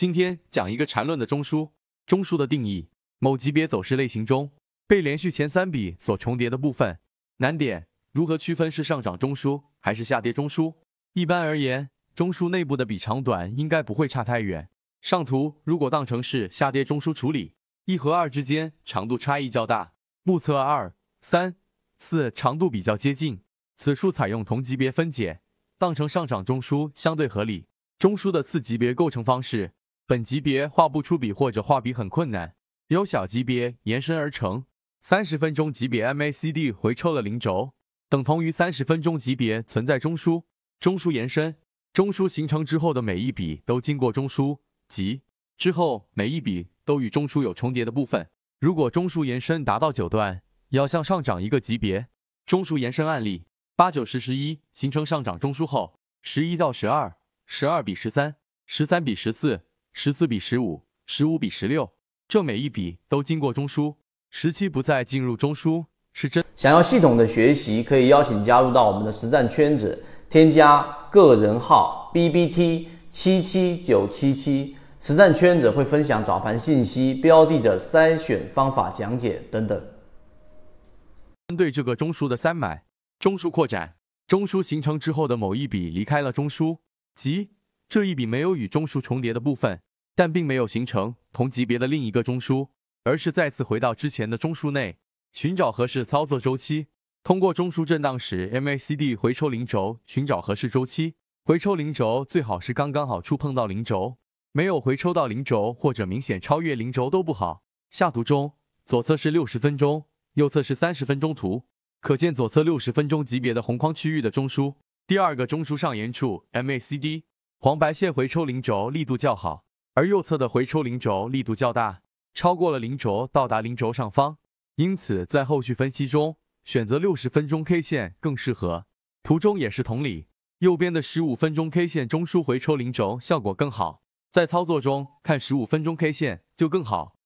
今天讲一个缠论的中枢，中枢的定义：某级别走势类型中被连续前三笔所重叠的部分。难点：如何区分是上涨中枢还是下跌中枢？一般而言，中枢内部的比长短应该不会差太远。上图如果当成是下跌中枢处理，一和二之间长度差异较大，目测二、三、四长度比较接近，此处采用同级别分解，当成上涨中枢相对合理。中枢的次级别构成方式。本级别画不出笔或者画笔很困难，由小级别延伸而成。三十分钟级别 MACD 回抽了零轴，等同于三十分钟级别存在中枢。中枢延伸，中枢形成之后的每一笔都经过中枢，即之后每一笔都与中枢有重叠的部分。如果中枢延伸达到九段，要向上涨一个级别。中枢延伸案例：八九十十一形成上涨中枢后，十一到十二，十二比十三，十三比十四。十四比十五，十五比十六，这每一笔都经过中枢。十七不再进入中枢，是真。想要系统的学习，可以邀请加入到我们的实战圈子，添加个人号 B B T 七七九七七，实战圈子会分享早盘信息、标的的筛选方法讲解等等。针对这个中枢的三买，中枢扩展，中枢形成之后的某一笔离开了中枢，即。这一笔没有与中枢重叠的部分，但并没有形成同级别的另一个中枢，而是再次回到之前的中枢内，寻找合适操作周期。通过中枢震荡时 MACD 回抽零轴，寻找合适周期。回抽零轴最好是刚刚好触碰到零轴，没有回抽到零轴或者明显超越零轴都不好。下图中，左侧是六十分钟，右侧是三十分钟图，可见左侧六十分钟级别的红框区域的中枢，第二个中枢上沿处 MACD。黄白线回抽零轴力度较好，而右侧的回抽零轴力度较大，超过了零轴，到达零轴上方，因此在后续分析中选择六十分钟 K 线更适合。图中也是同理，右边的十五分钟 K 线中枢回抽零轴效果更好，在操作中看十五分钟 K 线就更好。